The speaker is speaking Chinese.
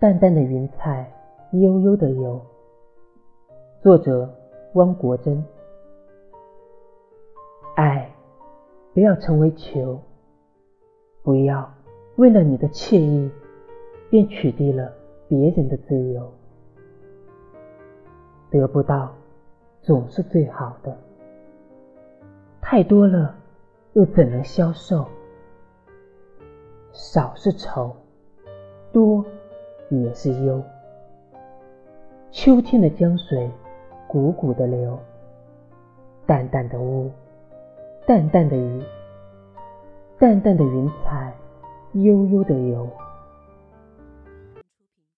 淡淡的云彩，悠悠的游。作者：汪国真。爱，不要成为求，不要为了你的惬意，便取缔了别人的自由。得不到，总是最好的。太多了，又怎能消受？少是愁，多也是忧。秋天的江水，汩汩的流，淡淡的雾，淡淡的雨，淡淡的云彩，悠悠的游。